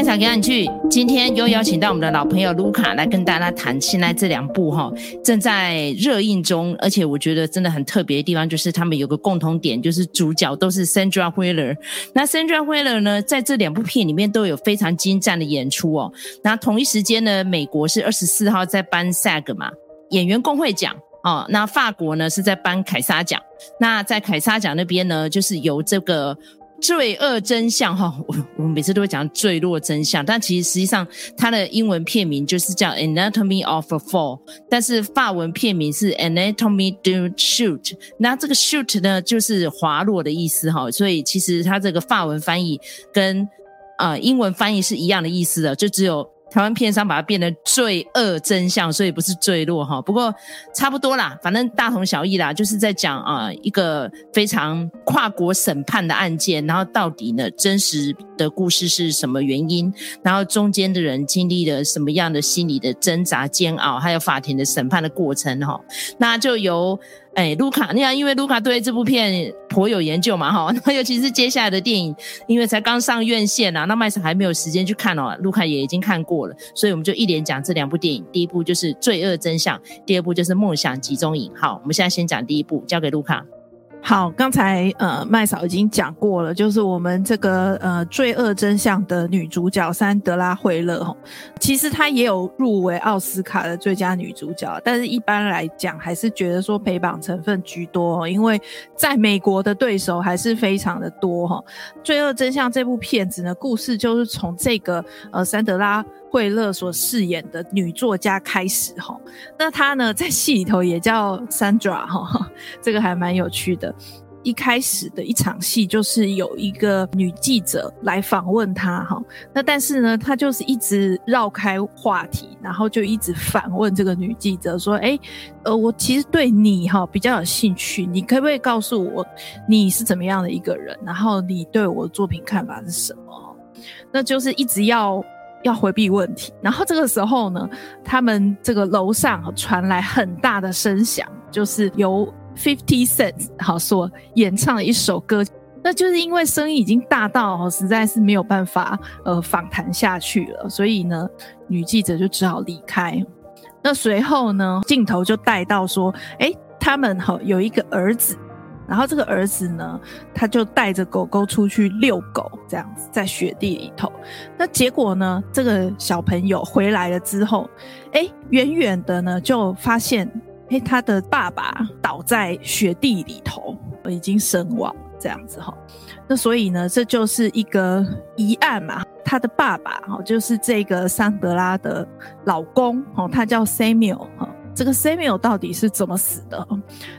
麦嫂给你去，今天又邀请到我们的老朋友卢卡来跟大家谈现在这两部哈正在热映中，而且我觉得真的很特别的地方就是他们有个共同点，就是主角都是 Sandra Wheeler。那 Sandra Wheeler 呢，在这两部片里面都有非常精湛的演出哦。那同一时间呢，美国是二十四号在颁 SAG 嘛演员工会奖哦，那法国呢是在颁凯撒奖。那在凯撒奖那边呢，就是由这个。罪恶真相哈，我我们每次都会讲坠落真相，但其实实际上它的英文片名就是叫 Anatomy of a Fall，但是法文片名是 Anatomy du Shoot。那这个 Shoot 呢，就是滑落的意思哈，所以其实它这个法文翻译跟呃英文翻译是一样的意思的，就只有。台湾片商把它变得罪恶真相，所以不是坠落哈。不过差不多啦，反正大同小异啦，就是在讲啊、一个非常跨国审判的案件，然后到底呢真实的故事是什么原因，然后中间的人经历了什么样的心理的挣扎煎熬，还有法庭的审判的过程哈。那就由。哎，卢卡，你看，因为卢卡对这部片颇有研究嘛，哈，那尤其是接下来的电影，因为才刚上院线啊，那麦嫂还没有时间去看哦，卢卡也已经看过了，所以我们就一连讲这两部电影，第一部就是《罪恶真相》，第二部就是《梦想集中营》。好，我们现在先讲第一部，交给卢卡。好，刚才呃麦嫂已经讲过了，就是我们这个呃《罪恶真相》的女主角珊德拉·惠勒哈，其实她也有入围奥斯卡的最佳女主角，但是一般来讲还是觉得说陪绑成分居多，因为在美国的对手还是非常的多哈。《坠恶真相》这部片子呢，故事就是从这个呃珊德拉。惠勒所饰演的女作家开始哈，那她呢在戏里头也叫 Sandra 哈，这个还蛮有趣的。一开始的一场戏就是有一个女记者来访问她哈，那但是呢，她就是一直绕开话题，然后就一直反问这个女记者说：“哎，呃，我其实对你哈比较有兴趣，你可不可以告诉我你是怎么样的一个人？然后你对我的作品看法是什么？”那就是一直要。要回避问题，然后这个时候呢，他们这个楼上传来很大的声响，就是由 Fifty Cent 好所演唱的一首歌，那就是因为声音已经大到实在是没有办法呃访谈下去了，所以呢，女记者就只好离开。那随后呢，镜头就带到说，诶，他们哈有一个儿子。然后这个儿子呢，他就带着狗狗出去遛狗，这样子在雪地里头。那结果呢，这个小朋友回来了之后，哎，远远的呢就发现，哎，他的爸爸倒在雪地里头，已经身亡，这样子哈。那所以呢，这就是一个疑案嘛。他的爸爸哈，就是这个桑德拉的老公哦，他叫 Samuel 哈。这个 Samuel 到底是怎么死的？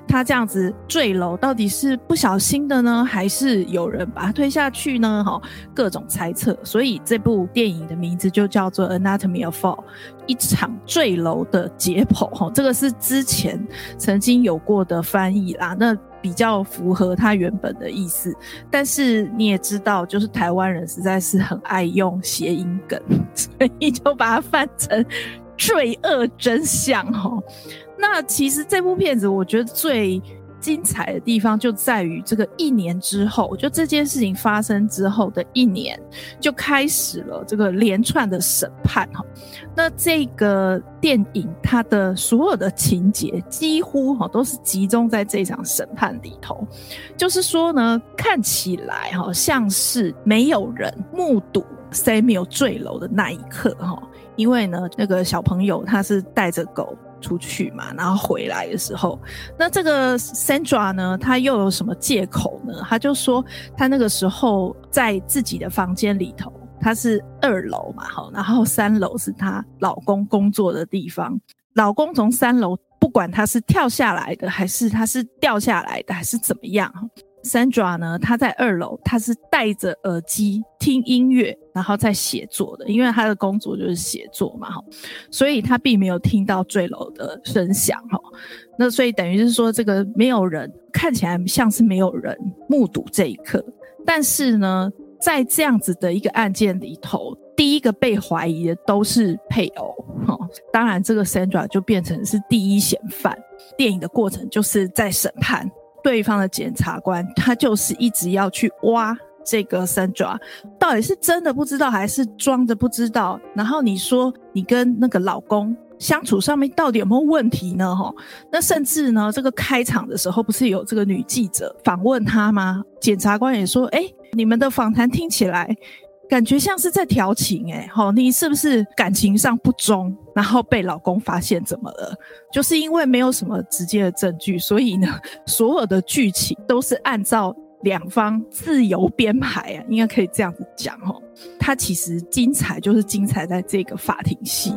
他这样子坠楼，到底是不小心的呢，还是有人把他推下去呢？哈，各种猜测。所以这部电影的名字就叫做《Anatomy of Fall》，一场坠楼的解剖。哈，这个是之前曾经有过的翻译啦，那比较符合他原本的意思。但是你也知道，就是台湾人实在是很爱用谐音梗，所以就把它翻成。罪恶真相哈，那其实这部片子我觉得最精彩的地方就在于这个一年之后，就这件事情发生之后的一年，就开始了这个连串的审判哈。那这个电影它的所有的情节几乎哈都是集中在这场审判里头，就是说呢，看起来哈像是没有人目睹 Samuel 坠楼的那一刻哈。因为呢，那个小朋友他是带着狗出去嘛，然后回来的时候，那这个 Sandra 呢，他又有什么借口呢？他就说他那个时候在自己的房间里头，他是二楼嘛，好，然后三楼是他老公工作的地方。老公从三楼，不管他是跳下来的，还是他是掉下来的，还是怎么样。Sandra 呢，她在二楼，她是戴着耳机听音乐，然后在写作的，因为她的工作就是写作嘛，哈，所以她并没有听到坠楼的声响，哈。那所以等于是说，这个没有人看起来像是没有人目睹这一刻，但是呢，在这样子的一个案件里头，第一个被怀疑的都是配偶，哈。当然，这个 Sandra 就变成是第一嫌犯。电影的过程就是在审判。对方的检察官，他就是一直要去挖这个 Sandra 到底是真的不知道还是装的不知道？然后你说你跟那个老公相处上面到底有没有问题呢？哈，那甚至呢，这个开场的时候不是有这个女记者访问他吗？检察官也说，哎，你们的访谈听起来感觉像是在调情，哎，吼，你是不是感情上不忠？然后被老公发现怎么了？就是因为没有什么直接的证据，所以呢，所有的剧情都是按照。两方自由编排啊，应该可以这样子讲哦。它其实精彩，就是精彩在这个法庭戏。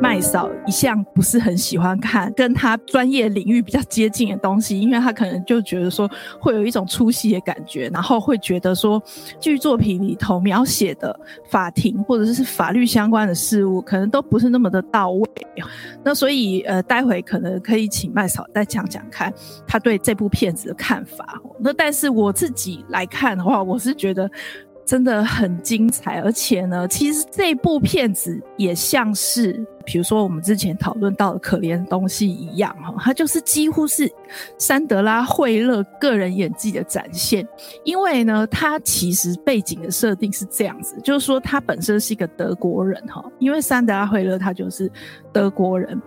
麦嫂一向不是很喜欢看跟他专业领域比较接近的东西，因为他可能就觉得说会有一种出戏的感觉，然后会觉得说剧作品里头描写的法庭或者是法律相关的事物，可能都不是那么的到位。那所以呃，待会可能可以请麦嫂再讲讲看他对这部片子的看法。那但是我自己来看的话，我是觉得。真的很精彩，而且呢，其实这部片子也像是，比如说我们之前讨论到的可怜东西一样，哈，它就是几乎是山德拉惠勒个人演技的展现。因为呢，他其实背景的设定是这样子，就是说他本身是一个德国人，哈，因为山德拉惠勒她就是德国人，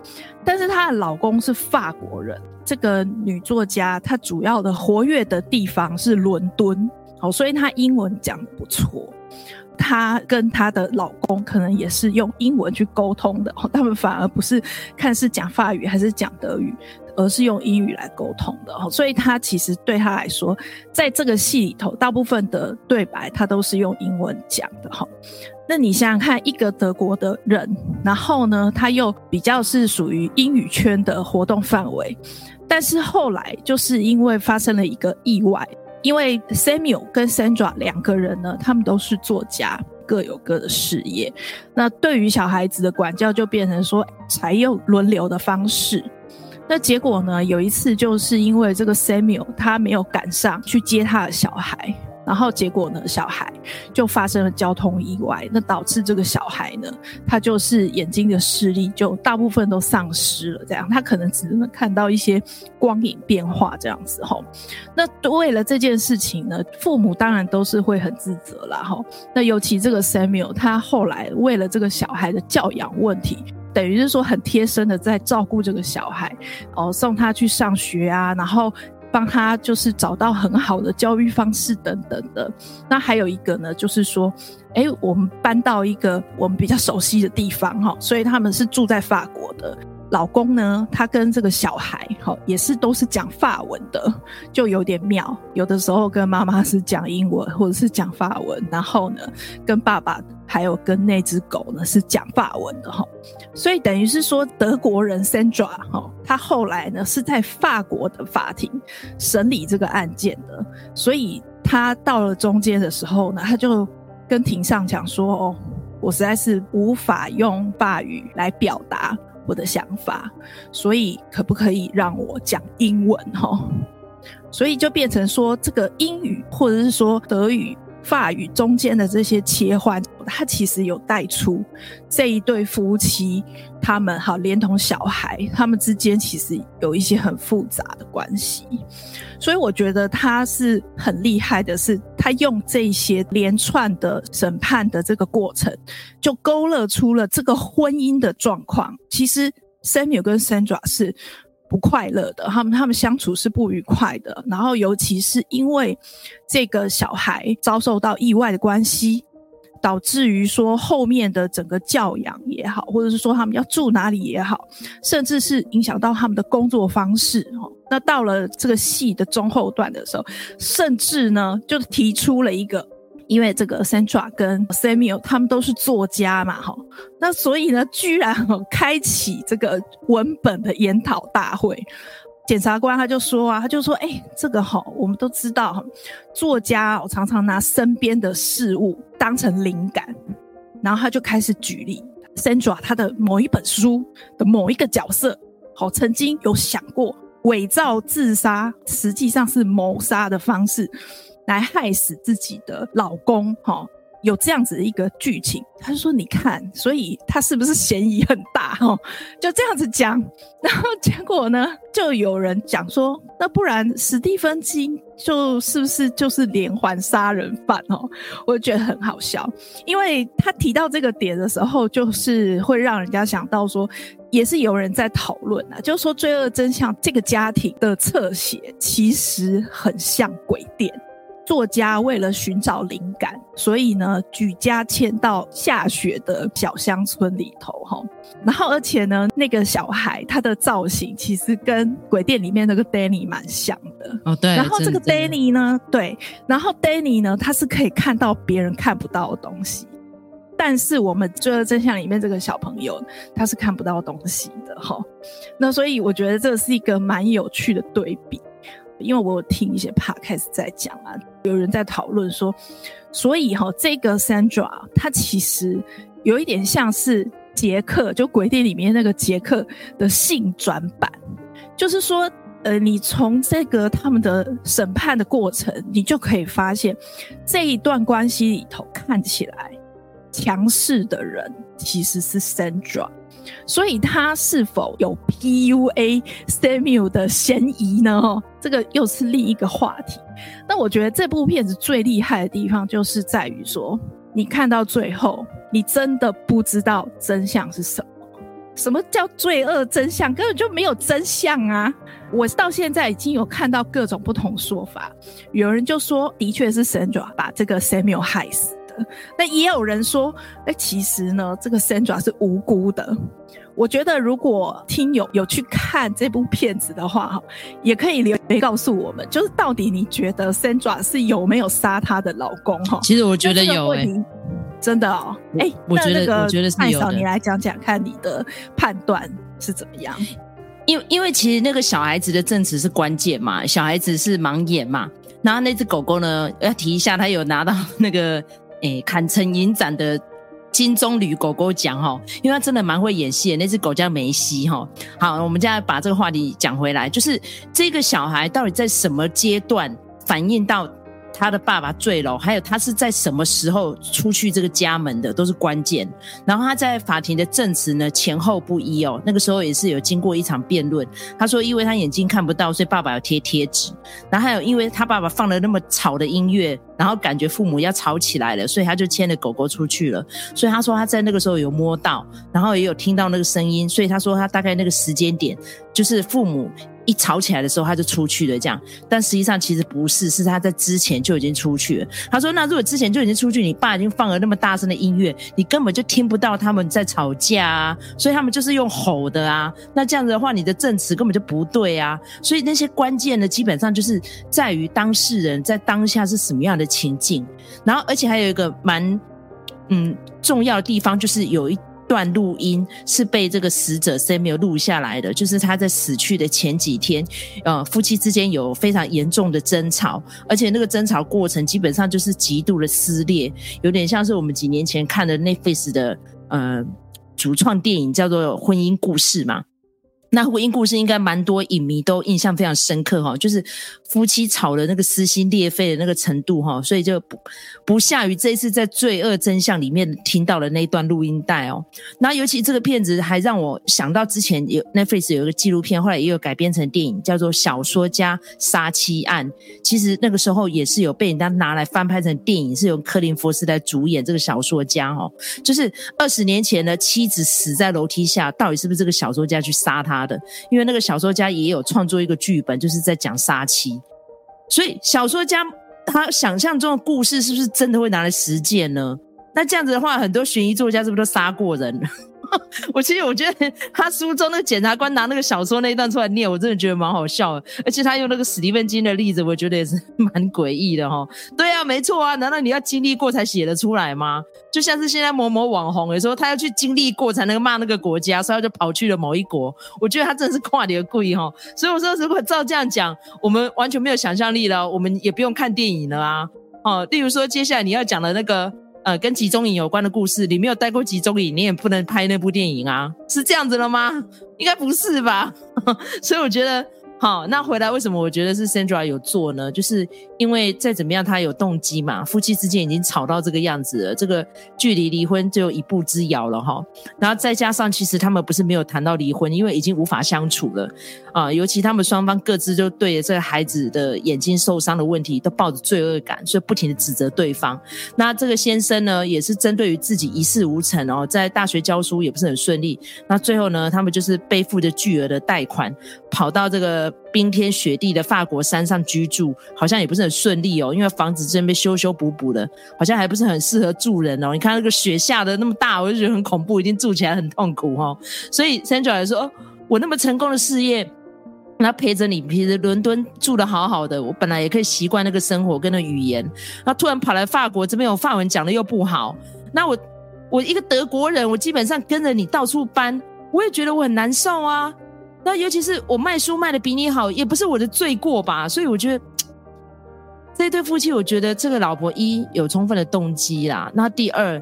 但是她的老公是法国人。这个女作家她主要的活跃的地方是伦敦。好，所以她英文讲得不错，她跟她的老公可能也是用英文去沟通的，他们反而不是看是讲法语还是讲德语，而是用英语来沟通的。所以她其实对她来说，在这个戏里头，大部分的对白她都是用英文讲的。哈，那你想想看，一个德国的人，然后呢，他又比较是属于英语圈的活动范围，但是后来就是因为发生了一个意外。因为 Samuel 跟 Sandra 两个人呢，他们都是作家，各有各的事业。那对于小孩子的管教，就变成说采用轮流的方式。那结果呢，有一次就是因为这个 Samuel 他没有赶上去接他的小孩。然后结果呢，小孩就发生了交通意外，那导致这个小孩呢，他就是眼睛的视力就大部分都丧失了，这样他可能只能看到一些光影变化这样子吼。那为了这件事情呢，父母当然都是会很自责啦吼。那尤其这个 Samuel，他后来为了这个小孩的教养问题，等于是说很贴身的在照顾这个小孩，哦，送他去上学啊，然后。帮他就是找到很好的教育方式等等的。那还有一个呢，就是说，哎，我们搬到一个我们比较熟悉的地方哈，所以他们是住在法国的。老公呢，他跟这个小孩哈也是都是讲法文的，就有点妙。有的时候跟妈妈是讲英文或者是讲法文，然后呢跟爸爸还有跟那只狗呢是讲法文的哈。所以等于是说德国人 Sandra 哈，他后来呢是在法国的法庭审理这个案件的，所以他到了中间的时候呢，他就跟庭上讲说：“哦，我实在是无法用法语来表达。”我的想法，所以可不可以让我讲英文哈？所以就变成说，这个英语或者是说德语、法语中间的这些切换，它其实有带出这一对夫妻他们好连同小孩，他们之间其实有一些很复杂的关系。所以我觉得他是很厉害的，是他用这些连串的审判的这个过程，就勾勒出了这个婚姻的状况。其实 Samuel 跟 Sandra 是不快乐的，他们他们相处是不愉快的。然后尤其是因为这个小孩遭受到意外的关系。导致于说后面的整个教养也好，或者是说他们要住哪里也好，甚至是影响到他们的工作方式哦。那到了这个戏的中后段的时候，甚至呢就提出了一个，因为这个 Sandra 跟 Samuel 他们都是作家嘛，哈，那所以呢，居然开启这个文本的研讨大会。检察官他就说啊，他就说，哎、欸，这个哈，我们都知道，作家常常拿身边的事物当成灵感，然后他就开始举例，Sandra 他的某一本书的某一个角色，好，曾经有想过伪造自杀，实际上是谋杀的方式来害死自己的老公，哈，有这样子的一个剧情，他就说：“你看，所以他是不是嫌疑很大？”哦，就这样子讲，然后结果呢，就有人讲说：“那不然史蒂芬金就是不是就是连环杀人犯？”哦，我觉得很好笑，因为他提到这个点的时候，就是会让人家想到说，也是有人在讨论啊，就是说《罪恶真相》这个家庭的侧写其实很像鬼店。作家为了寻找灵感，所以呢，举家迁到下雪的小乡村里头，哈。然后，而且呢，那个小孩他的造型其实跟鬼店里面那个 Danny 蛮像的。哦，对。然后这个 Danny 呢，对，然后 Danny 呢，他是可以看到别人看不到的东西，但是我们《罪恶真相》里面这个小朋友他是看不到东西的，哈。那所以我觉得这是一个蛮有趣的对比。因为我有听一些 podcast 在讲啊，有人在讨论说，所以哈，这个 Sandra 她其实有一点像是杰克，就鬼店里面那个杰克的性转版，就是说，呃，你从这个他们的审判的过程，你就可以发现这一段关系里头看起来强势的人其实是 Sandra。所以他是否有 PUA Samuel 的嫌疑呢？这个又是另一个话题。那我觉得这部片子最厉害的地方，就是在于说，你看到最后，你真的不知道真相是什么。什么叫罪恶真相？根本就没有真相啊！我到现在已经有看到各种不同说法。有人就说，的确是 Sandra 把这个 Samuel 害死。那也有人说，哎、欸，其实呢，这个 Sandra 是无辜的。我觉得，如果听友有去看这部片子的话，哈，也可以留言告诉我们，就是到底你觉得 Sandra 是有没有杀她的老公？哈，其实我觉得有、欸，哎，真的哦，哎、欸，我觉得，那个、我觉得是有的。你来讲讲看，你的判断是怎么样？因为因为其实那个小孩子的证词是关键嘛，小孩子是盲眼嘛，然后那只狗狗呢，要提一下，他有拿到那个。诶，坎城影展的金棕榈狗狗奖哈，因为它真的蛮会演戏的，那只狗叫梅西哈。好，我们现在把这个话题讲回来，就是这个小孩到底在什么阶段反映到？他的爸爸坠楼，还有他是在什么时候出去这个家门的，都是关键。然后他在法庭的证词呢，前后不一哦。那个时候也是有经过一场辩论。他说，因为他眼睛看不到，所以爸爸要贴贴纸。然后还有，因为他爸爸放了那么吵的音乐，然后感觉父母要吵起来了，所以他就牵着狗狗出去了。所以他说他在那个时候有摸到，然后也有听到那个声音。所以他说他大概那个时间点就是父母。一吵起来的时候，他就出去了，这样。但实际上其实不是，是他在之前就已经出去了。他说：“那如果之前就已经出去，你爸已经放了那么大声的音乐，你根本就听不到他们在吵架啊。所以他们就是用吼的啊。那这样子的话，你的证词根本就不对啊。所以那些关键的，基本上就是在于当事人在当下是什么样的情境。然后，而且还有一个蛮嗯重要的地方，就是有一。”段录音是被这个死者 Samuel 录下来的，就是他在死去的前几天，呃，夫妻之间有非常严重的争吵，而且那个争吵过程基本上就是极度的撕裂，有点像是我们几年前看的 Netflix 的呃主创电影叫做《婚姻故事》嘛。那婚姻故事应该蛮多影迷都印象非常深刻哈，就是夫妻吵的那个撕心裂肺的那个程度哈，所以就不不下于这一次在《罪恶真相》里面听到的那一段录音带哦。那尤其这个片子还让我想到之前有 Netflix 有一个纪录片，后来也有改编成电影，叫做《小说家杀妻案》。其实那个时候也是有被人家拿来翻拍成电影，是由柯林·福斯来主演这个小说家哦。就是二十年前的妻子死在楼梯下，到底是不是这个小说家去杀他？他的，因为那个小说家也有创作一个剧本，就是在讲杀妻，所以小说家他想象中的故事是不是真的会拿来实践呢？那这样子的话，很多悬疑作家是不是都杀过人？我其实我觉得他书中那个检察官拿那个小说那一段出来念，我真的觉得蛮好笑的。而且他用那个史蒂芬金的例子，我觉得也是 蛮诡异的哈。对啊，没错啊，难道你要经历过才写得出来吗？就像是现在某某网红，有时候他要去经历过才能骂那个国家，所以他就跑去了某一国。我觉得他真的是跨点故意哈。所以我说，如果照这样讲，我们完全没有想象力了，我们也不用看电影了啊。哦，例如说接下来你要讲的那个。呃，跟集中营有关的故事，你没有待过集中营，你也不能拍那部电影啊，是这样子了吗？应该不是吧？所以我觉得好，那回来为什么我觉得是 Sandra 有做呢？就是因为再怎么样，他有动机嘛。夫妻之间已经吵到这个样子了，这个距离离婚就有一步之遥了哈。然后再加上，其实他们不是没有谈到离婚，因为已经无法相处了啊。尤其他们双方各自就对着这个孩子的眼睛受伤的问题都抱着罪恶感，所以不停的指责对方。那这个先生呢，也是针对于自己一事无成哦，在大学教书也不是很顺利。那最后呢，他们就是背负着巨额的贷款，跑到这个。冰天雪地的法国山上居住，好像也不是很顺利哦，因为房子正被修修补补的，好像还不是很适合住人哦。你看那个雪下的那么大，我就觉得很恐怖，一定住起来很痛苦哦。所以 Sandra 也说，我那么成功的事业，那陪着你，其实伦敦住得好好的，我本来也可以习惯那个生活跟那语言，那突然跑来法国这边，我法文讲的又不好，那我我一个德国人，我基本上跟着你到处搬，我也觉得我很难受啊。那尤其是我卖书卖的比你好，也不是我的罪过吧？所以我觉得这对夫妻，我觉得这个老婆一有充分的动机啦。那第二，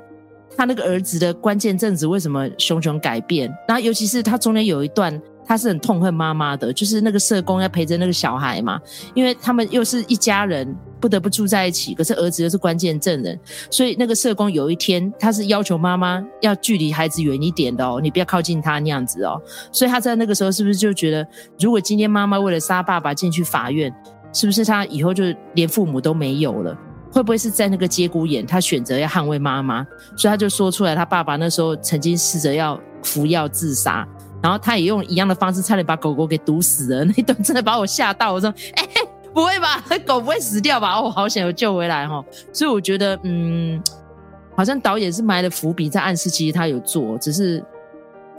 他那个儿子的关键证子为什么熊熊改变？那尤其是他中间有一段。他是很痛恨妈妈的，就是那个社工要陪着那个小孩嘛，因为他们又是一家人，不得不住在一起。可是儿子又是关键证人，所以那个社工有一天他是要求妈妈要距离孩子远一点的哦，你不要靠近他那样子哦。所以他在那个时候是不是就觉得，如果今天妈妈为了杀爸爸进去法院，是不是他以后就连父母都没有了？会不会是在那个节骨眼，他选择要捍卫妈妈？所以他就说出来，他爸爸那时候曾经试着要服药自杀。然后他也用一样的方式，差点把狗狗给毒死了。那一段真的把我吓到。我说：“哎，不会吧？狗不会死掉吧？”哦，好险有救回来哈。所以我觉得，嗯，好像导演是埋了伏笔，在暗示其实他有做，只是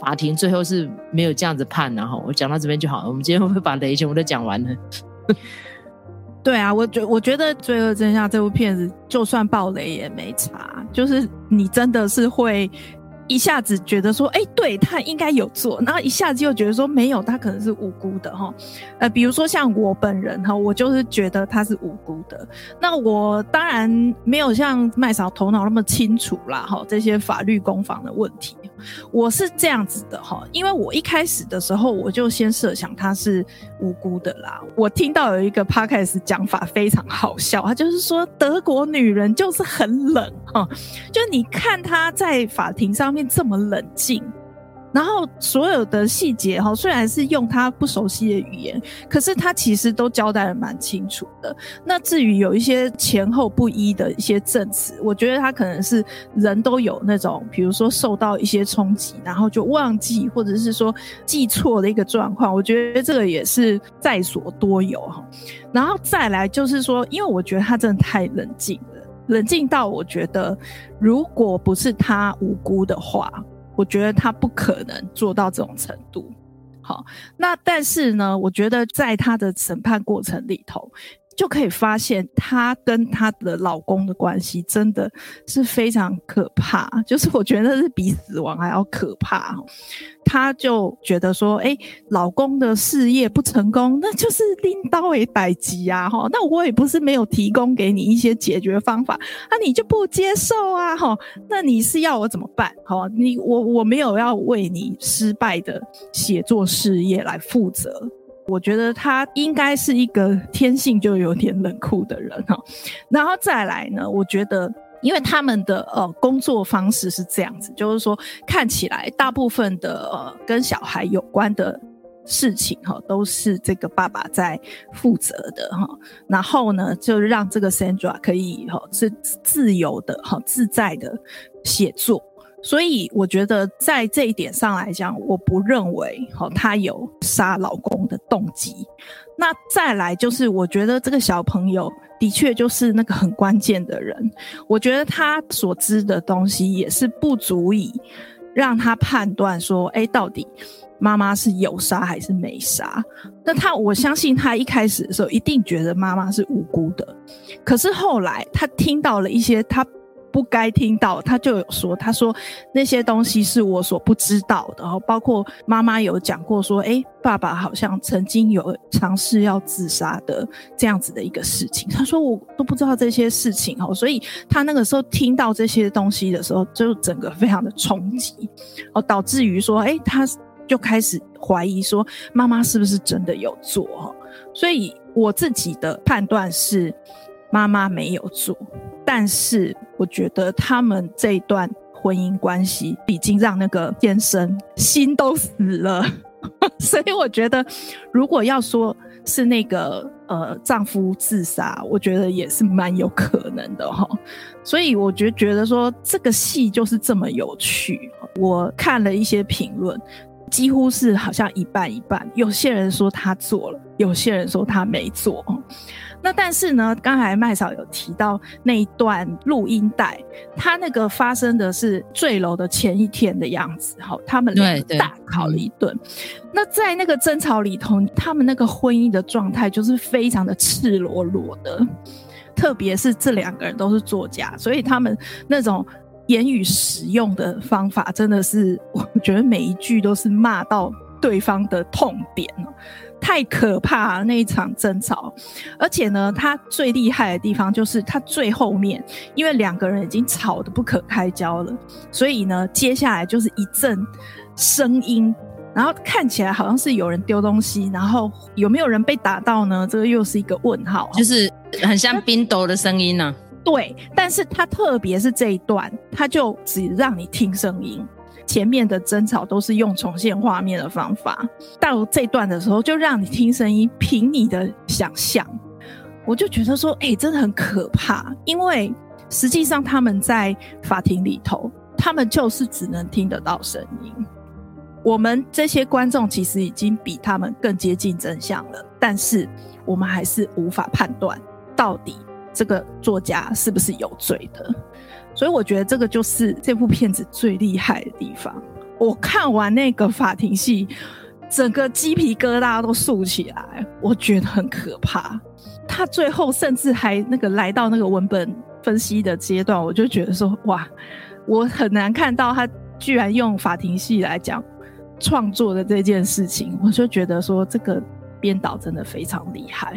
法庭最后是没有这样子判。然后我讲到这边就好了。我们今天会不会把雷全部都讲完了？对啊，我觉我觉得《罪恶真相》这部片子，就算爆雷也没差，就是你真的是会。一下子觉得说，哎、对，他应该有做，然后一下子又觉得说没有，他可能是无辜的哈。呃，比如说像我本人哈，我就是觉得他是无辜的。那我当然没有像麦嫂头脑那么清楚啦哈，这些法律攻防的问题。我是这样子的哈，因为我一开始的时候我就先设想他是无辜的啦。我听到有一个 podcast 讲法非常好笑，他就是说德国女人就是很冷哈，就你看她在法庭上面这么冷静。然后所有的细节哈，虽然是用他不熟悉的语言，可是他其实都交代得蛮清楚的。那至于有一些前后不一的一些证词，我觉得他可能是人都有那种，比如说受到一些冲击，然后就忘记或者是说记错的一个状况。我觉得这个也是在所多有哈。然后再来就是说，因为我觉得他真的太冷静了，冷静到我觉得如果不是他无辜的话。我觉得他不可能做到这种程度，好，那但是呢，我觉得在他的审判过程里头，就可以发现她跟她的老公的关系真的是非常可怕，就是我觉得是比死亡还要可怕。她就觉得说，哎，老公的事业不成功，那就是拎刀为代击啊，哈，那我也不是没有提供给你一些解决方法，那你就不接受啊，哈，那你是要我怎么办？好，你我我没有要为你失败的写作事业来负责。我觉得他应该是一个天性就有点冷酷的人哈，然后再来呢，我觉得因为他们的呃工作方式是这样子，就是说看起来大部分的呃跟小孩有关的事情哈，都是这个爸爸在负责的哈，然后呢就让这个 Sandra 可以哈是自由的哈自在的写作。所以我觉得在这一点上来讲，我不认为哈她有杀老公的动机。那再来就是，我觉得这个小朋友的确就是那个很关键的人。我觉得他所知的东西也是不足以让他判断说，哎，到底妈妈是有杀还是没杀。那他我相信他一开始的时候一定觉得妈妈是无辜的，可是后来他听到了一些他。不该听到，他就有说，他说那些东西是我所不知道的，然后包括妈妈有讲过说，诶，爸爸好像曾经有尝试要自杀的这样子的一个事情。他说我都不知道这些事情，哦，所以他那个时候听到这些东西的时候，就整个非常的冲击，哦，导致于说，诶，他就开始怀疑说妈妈是不是真的有做哈。所以我自己的判断是妈妈没有做，但是我觉得他们这一段婚姻关系已经让那个先生心都死了，所以我觉得如果要说是那个。呃，丈夫自杀，我觉得也是蛮有可能的哈。所以我觉觉得说这个戏就是这么有趣。我看了一些评论，几乎是好像一半一半。有些人说他做了，有些人说他没做。那但是呢，刚才麦嫂有提到那一段录音带，他那个发生的是坠楼的前一天的样子，好，他们两个大吵了一顿。那在那个争吵里头，他们那个婚姻的状态就是非常的赤裸裸的，特别是这两个人都是作家，所以他们那种言语使用的方法，真的是我觉得每一句都是骂到对方的痛点。太可怕了，那一场争吵，而且呢，他最厉害的地方就是他最后面，因为两个人已经吵得不可开交了，所以呢，接下来就是一阵声音，然后看起来好像是有人丢东西，然后有没有人被打到呢？这个又是一个问号，就是很像冰斗的声音呢、啊。对，但是他特别是这一段，他就只让你听声音。前面的争吵都是用重现画面的方法，到这段的时候就让你听声音，凭你的想象。我就觉得说，哎、真的很可怕，因为实际上他们在法庭里头，他们就是只能听得到声音。我们这些观众其实已经比他们更接近真相了，但是我们还是无法判断到底这个作家是不是有罪的。所以我觉得这个就是这部片子最厉害的地方。我看完那个法庭戏，整个鸡皮疙瘩都竖起来，我觉得很可怕。他最后甚至还那个来到那个文本分析的阶段，我就觉得说哇，我很难看到他居然用法庭戏来讲创作的这件事情，我就觉得说这个编导真的非常厉害。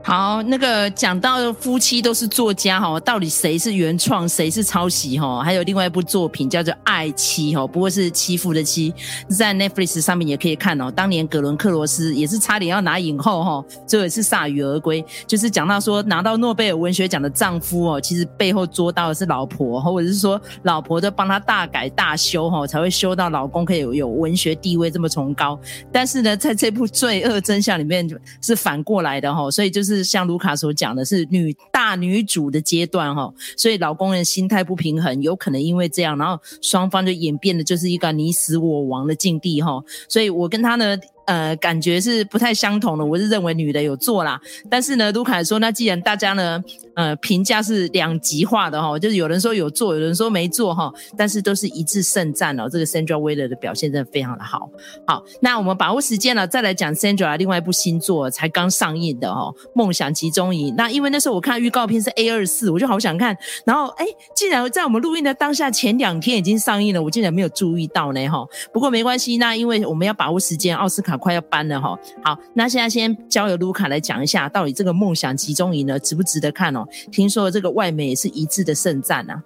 好，那个讲到夫妻都是作家哈，到底谁是原创，谁是抄袭哈？还有另外一部作品叫做《爱妻》哈，不过是欺负的妻，在 Netflix 上面也可以看哦。当年葛伦克罗斯也是差点要拿影后哈，最后也是铩羽而归。就是讲到说拿到诺贝尔文学奖的丈夫哦，其实背后捉到的是老婆，或者是说老婆都帮他大改大修哈，才会修到老公可以有有文学地位这么崇高。但是呢，在这部《罪恶真相》里面是反过来的哈，所以就是。是像卢卡所讲的，是女大女主的阶段哈，所以老公人心态不平衡，有可能因为这样，然后双方就演变的就是一个你死我亡的境地哈，所以我跟他呢。呃，感觉是不太相同的。我是认为女的有做啦，但是呢，卢凯说，那既然大家呢，呃，评价是两极化的哈，就是有人说有做，有人说没做哈，但是都是一致盛赞哦。这个 Sandra Weller 的表现真的非常的好。好，那我们把握时间了，再来讲 Sandra 另外一部新作才刚上映的哦，《梦想集中营》。那因为那时候我看预告片是 A 二四，我就好想看，然后哎，竟然在我们录音的当下前两天已经上映了，我竟然没有注意到呢哈。不过没关系，那因为我们要把握时间，奥斯卡。快要搬了哈，好，那现在先交由卢卡来讲一下，到底这个梦想集中营呢，值不值得看哦？听说这个外媒也是一致的盛赞啊。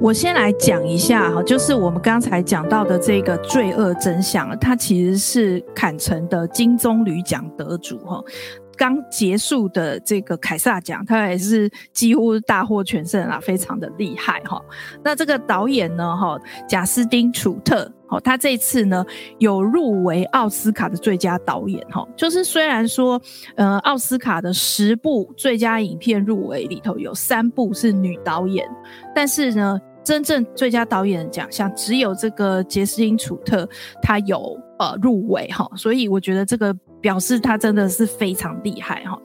我先来讲一下哈，就是我们刚才讲到的这个《罪恶真相》，它其实是坎城的金棕榈奖得主哈。刚结束的这个凯撒奖，他也是几乎大获全胜啊，非常的厉害哈。那这个导演呢，哈，贾斯汀·楚特，哈，他这次呢有入围奥斯卡的最佳导演哈。就是虽然说，呃，奥斯卡的十部最佳影片入围里头有三部是女导演，但是呢。真正最佳导演的奖项只有这个杰斯汀·楚特他有呃入围哈，所以我觉得这个表示他真的是非常厉害哈。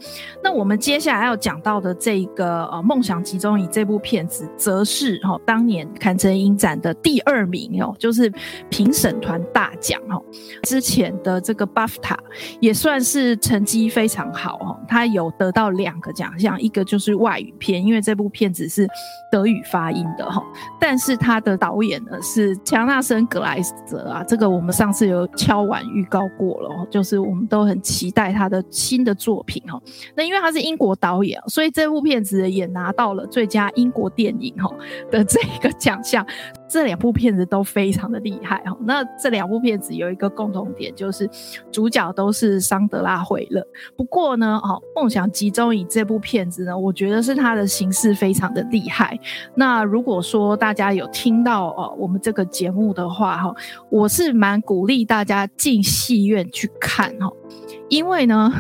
那我们接下来要讲到的这个呃《梦想集中营》这部片子，则是哈当年坎城影展的第二名哦，就是评审团大奖哈。之前的这个 BAFTA 也算是成绩非常好哦，他有得到两个奖项，一个就是外语片，因为这部片子是德语发音的哈。但是他的导演呢是强纳森·格莱泽啊，这个我们上次有敲完预告过了，就是我们都。很期待他的新的作品哈，那因为他是英国导演，所以这部片子也拿到了最佳英国电影哈的这个奖项。这两部片子都非常的厉害哈。那这两部片子有一个共同点，就是主角都是桑德拉·惠勒。不过呢，哦，《梦想集中营》这部片子呢，我觉得是它的形式非常的厉害。那如果说大家有听到哦我们这个节目的话哈，我是蛮鼓励大家进戏院去看哈。因为呢，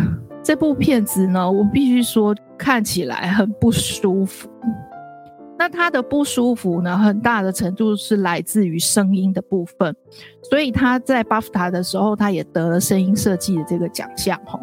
这部片子呢，我必须说看起来很不舒服。那他的不舒服呢，很大的程度是来自于声音的部分。所以他在巴夫塔的时候，他也得了声音设计的这个奖项。哈，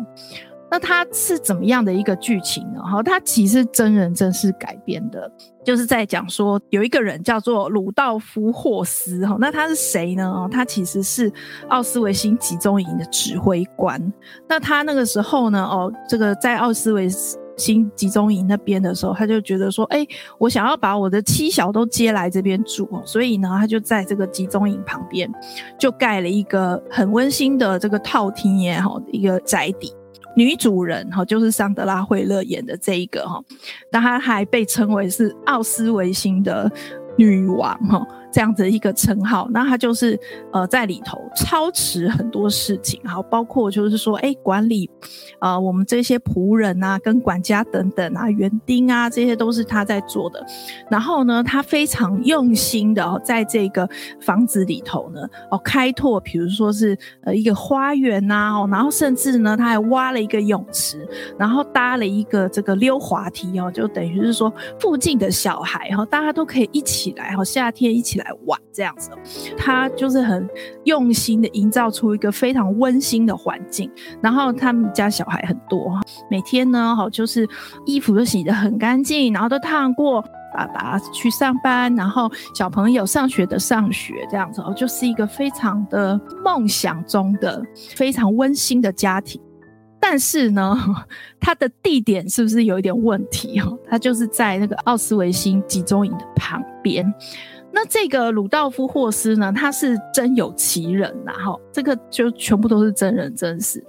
那它是怎么样的一个剧情呢？哈，它其实真人真事改编的，就是在讲说有一个人叫做鲁道夫·霍斯。哈，那他是谁呢？他其实是奥斯维辛集中营的指挥官。那他那个时候呢，哦，这个在奥斯维新集中营那边的时候，他就觉得说：“哎、我想要把我的妻小都接来这边住，所以呢，他就在这个集中营旁边就盖了一个很温馨的这个套厅也好，一个宅邸。女主人哈就是桑德拉惠勒演的这一个哈，那她还被称为是奥斯维辛的女王哈。”这样子一个称号，那他就是呃在里头操持很多事情，好，包括就是说，哎，管理，呃，我们这些仆人啊，跟管家等等啊，园丁啊，这些都是他在做的。然后呢，他非常用心的哦，在这个房子里头呢，哦，开拓，比如说是呃一个花园呐，哦，然后甚至呢，他还挖了一个泳池，然后搭了一个这个溜滑梯哦，就等于是说附近的小孩哈，大家都可以一起来哈，夏天一起来。来玩这样子，他就是很用心的营造出一个非常温馨的环境。然后他们家小孩很多，每天呢，好就是衣服都洗得很干净，然后都烫过，爸爸去上班，然后小朋友上学的上学，这样子哦，就是一个非常的梦想中的非常温馨的家庭。但是呢，他的地点是不是有一点问题？哈，他就是在那个奥斯维辛集中营的旁边。那这个鲁道夫·霍斯呢，他是真有其人呐，哈，这个就全部都是真人真事。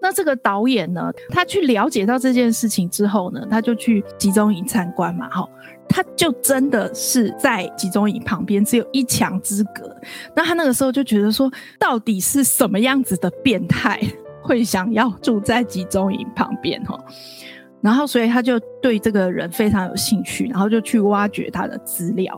那这个导演呢，他去了解到这件事情之后呢，他就去集中营参观嘛，哈，他就真的是在集中营旁边，只有一墙之隔。那他那个时候就觉得说，到底是什么样子的变态 会想要住在集中营旁边，哈？然后，所以他就对这个人非常有兴趣，然后就去挖掘他的资料。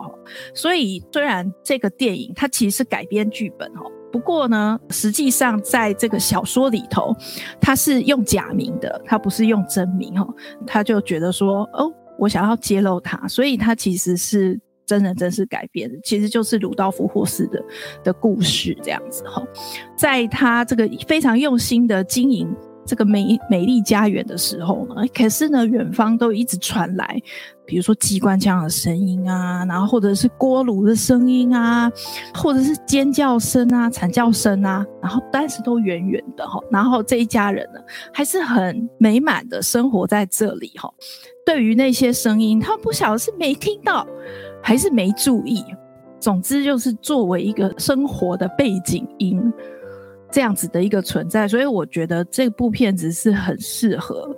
所以，虽然这个电影它其实是改编剧本哦，不过呢，实际上在这个小说里头，他是用假名的，他不是用真名哦。他就觉得说，哦，我想要揭露他，所以他其实是真人真事改编的，其实就是鲁道夫·霍斯的的故事这样子哈。在他这个非常用心的经营。这个美美丽家园的时候呢，可是呢，远方都一直传来，比如说机关枪的声音啊，然后或者是锅炉的声音啊，或者是尖叫声啊、惨叫声啊，然后但是都远远的哈，然后这一家人呢，还是很美满的生活在这里哈。对于那些声音，他不晓得是没听到，还是没注意，总之就是作为一个生活的背景音。这样子的一个存在，所以我觉得这部片子是很适合，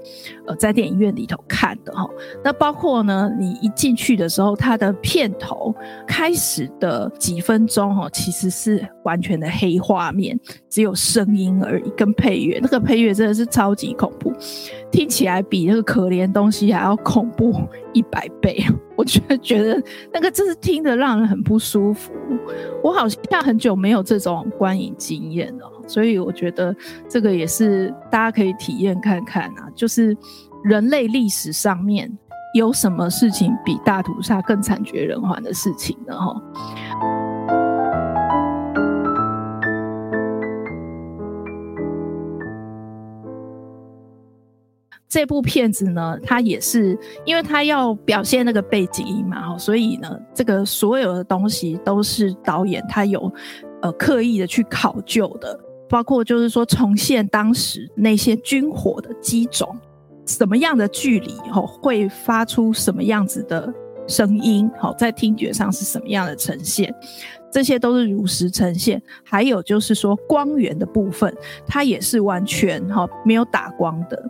呃，在电影院里头看的哈。那包括呢，你一进去的时候，它的片头开始的几分钟哈，其实是完全的黑画面，只有声音而已，跟配乐。那个配乐真的是超级恐怖，听起来比那个可怜东西还要恐怖一百倍。我觉得觉得那个真是听得让人很不舒服。我好像很久没有这种观影经验了。所以我觉得这个也是大家可以体验看看啊，就是人类历史上面有什么事情比大屠杀更惨绝人寰的事情呢？哈。这部片子呢，它也是因为它要表现那个背景音嘛，所以呢，这个所有的东西都是导演他有呃刻意的去考究的，包括就是说重现当时那些军火的机种，什么样的距离吼会发出什么样子的声音，好，在听觉上是什么样的呈现。这些都是如实呈现，还有就是说光源的部分，它也是完全哈没有打光的。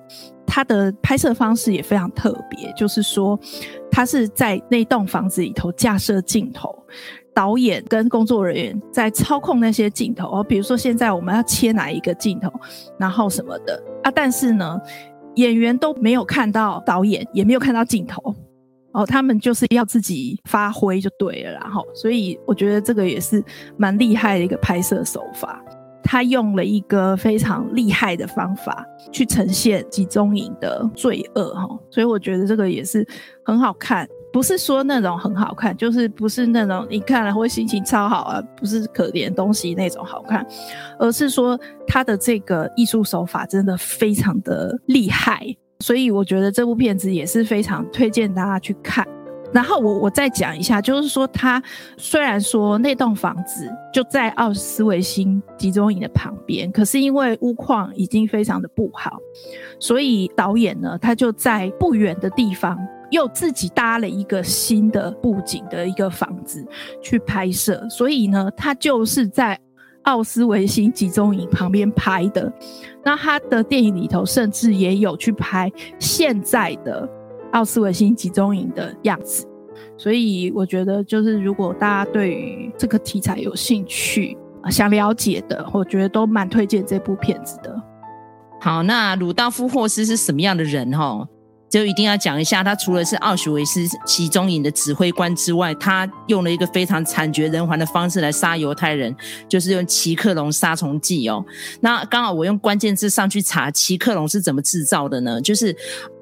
它的拍摄方式也非常特别，就是说它是在那栋房子里头架设镜头，导演跟工作人员在操控那些镜头哦，比如说现在我们要切哪一个镜头，然后什么的啊，但是呢，演员都没有看到导演，也没有看到镜头。哦，他们就是要自己发挥就对了，然后，所以我觉得这个也是蛮厉害的一个拍摄手法。他用了一个非常厉害的方法去呈现集中营的罪恶，哈，所以我觉得这个也是很好看。不是说那种很好看，就是不是那种你看了会心情超好啊，不是可怜东西那种好看，而是说他的这个艺术手法真的非常的厉害。所以我觉得这部片子也是非常推荐大家去看。然后我我再讲一下，就是说他虽然说那栋房子就在奥斯维辛集中营的旁边，可是因为屋况已经非常的不好，所以导演呢他就在不远的地方又自己搭了一个新的布景的一个房子去拍摄，所以呢他就是在。奥斯维辛集中营旁边拍的，那他的电影里头甚至也有去拍现在的奥斯维辛集中营的样子，所以我觉得就是如果大家对于这个题材有兴趣、想了解的，我觉得都蛮推荐这部片子的。好，那鲁道夫·霍斯是什么样的人？哈？就一定要讲一下，他除了是奥许维斯集中营的指挥官之外，他用了一个非常惨绝人寰的方式来杀犹太人，就是用奇克隆杀虫剂哦。那刚好我用关键字上去查奇克隆是怎么制造的呢？就是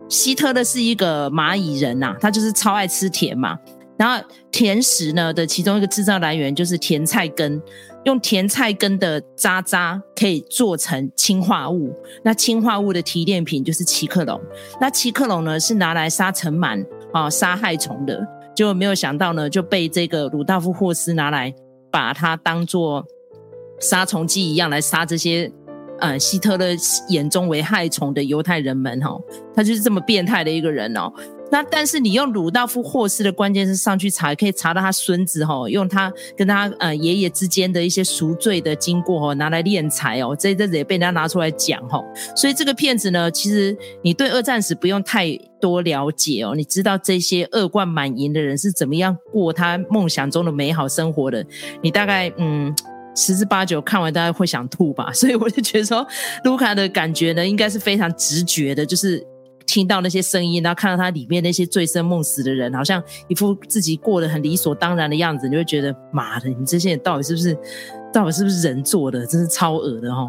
希特勒是一个蚂蚁人呐、啊，他就是超爱吃甜嘛。然后甜食呢的其中一个制造来源就是甜菜根。用甜菜根的渣渣可以做成氰化物，那氰化物的提炼品就是奇克隆。那奇克隆呢是拿来杀尘螨啊、杀害虫的，就没有想到呢就被这个鲁道夫霍斯拿来把它当做杀虫剂一样来杀这些呃希特勒眼中为害虫的犹太人们哈，他就是这么变态的一个人哦。那但是你用鲁道夫霍斯的关键是上去查，可以查到他孙子哈，用他跟他呃爷爷之间的一些赎罪的经过哈，拿来敛财哦，这一阵子也被人家拿出来讲哈。所以这个片子呢，其实你对二战史不用太多了解哦，你知道这些恶贯满盈的人是怎么样过他梦想中的美好生活的，你大概嗯十之八九看完大概会想吐吧。所以我就觉得说，卢卡的感觉呢，应该是非常直觉的，就是。听到那些声音，然后看到他里面那些醉生梦死的人，好像一副自己过得很理所当然的样子，你就会觉得妈的，你这些人到底是不是，到底是不是人做的？真是超恶的哈！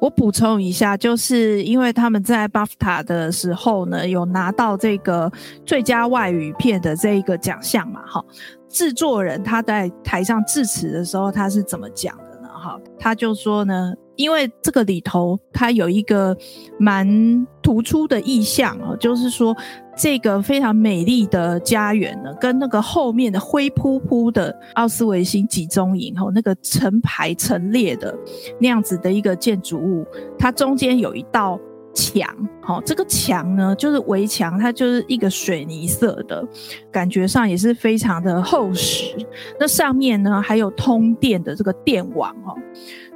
我补充一下，就是因为他们在 BAFTA 的时候呢，有拿到这个最佳外语片的这一个奖项嘛，哈，制作人他在台上致辞的时候，他是怎么讲的呢？哈，他就说呢。因为这个里头，它有一个蛮突出的意象哦，就是说这个非常美丽的家园呢，跟那个后面的灰扑扑的奥斯维辛集中营哦，那个成排成列的那样子的一个建筑物，它中间有一道。墙，好，这个墙呢，就是围墙，它就是一个水泥色的，感觉上也是非常的厚实。那上面呢，还有通电的这个电网哦，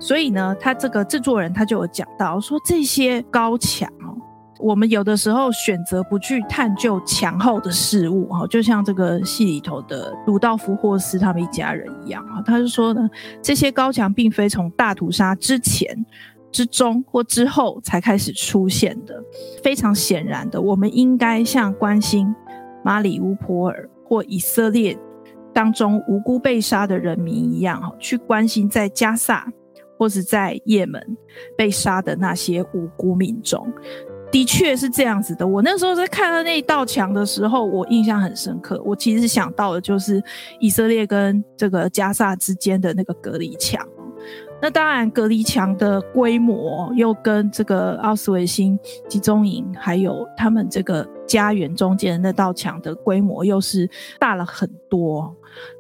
所以呢，他这个制作人他就有讲到说，这些高墙哦，我们有的时候选择不去探究墙后的事物哈，就像这个戏里头的鲁道夫霍斯他们一家人一样啊，他就说呢，这些高墙并非从大屠杀之前。之中或之后才开始出现的，非常显然的，我们应该像关心马里乌波尔或以色列当中无辜被杀的人民一样，去关心在加萨或是在也门被杀的那些无辜民众。的确是这样子的。我那时候在看到那一道墙的时候，我印象很深刻。我其实想到的就是以色列跟这个加萨之间的那个隔离墙。那当然，隔离墙的规模又跟这个奥斯维辛集中营，还有他们这个家园中间那道墙的规模，又是大了很多。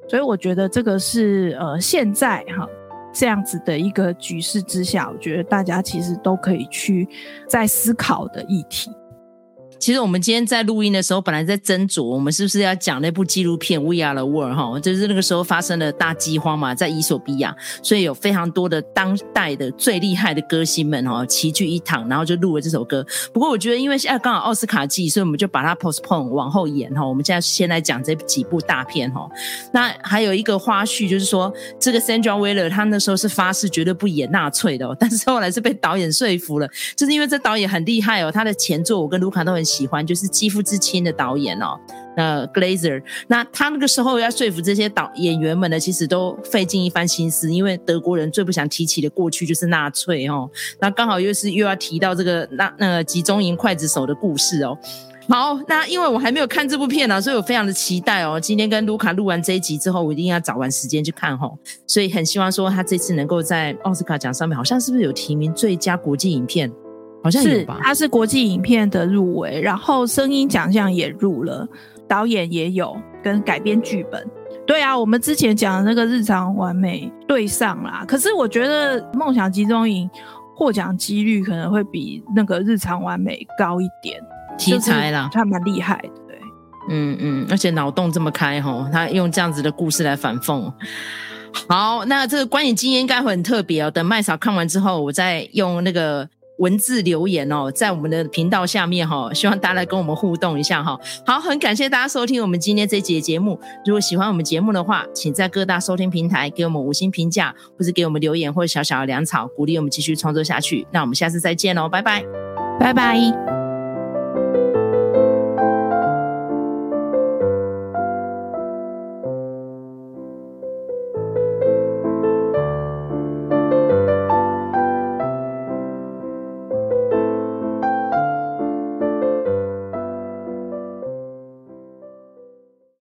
所以我觉得这个是呃，现在哈这样子的一个局势之下，我觉得大家其实都可以去再思考的议题。其实我们今天在录音的时候，本来在斟酌我们是不是要讲那部纪录片《We Are the World》哈，就是那个时候发生了大饥荒嘛，在伊索比亚，所以有非常多的当代的最厉害的歌星们哈齐聚一堂，然后就录了这首歌。不过我觉得，因为现在刚好奥斯卡季，所以我们就把它 postpone 往后延哈。我们现在先来讲这几部大片哈。那还有一个花絮就是说，这个 Sandra Weller 他那时候是发誓绝对不演纳粹的，但是后来是被导演说服了，就是因为这导演很厉害哦，他的前作我跟卢卡都很喜欢，就是《肌肤之亲》的导演哦，那 Glazer，那他那个时候要说服这些导演员们呢，其实都费尽一番心思，因为德国人最不想提起的过去就是纳粹哦，那刚好又是又要提到这个那那个集中营刽子手的故事哦。好，那因为我还没有看这部片呢，所以我非常的期待哦。今天跟卢卡录完这一集之后，我一定要找完时间去看吼，所以很希望说他这次能够在奥斯卡奖上面，好像是不是有提名最佳国际影片？好像是吧，是，它是国际影片的入围，然后声音奖项也入了，导演也有跟改编剧本。对啊，我们之前讲的那个日常完美对上啦，可是我觉得梦想集中营获奖几率可能会比那个日常完美高一点，题材啦，他蛮厉害的，对，嗯嗯，而且脑洞这么开吼，他用这样子的故事来反讽。好，那这个观影经验应该会很特别哦。等麦嫂看完之后，我再用那个。文字留言哦，在我们的频道下面哈，希望大家来跟我们互动一下哈。好，很感谢大家收听我们今天这集节目。如果喜欢我们节目的话，请在各大收听平台给我们五星评价，或是给我们留言或者小小的粮草，鼓励我们继续创作下去。那我们下次再见喽，拜拜，拜拜。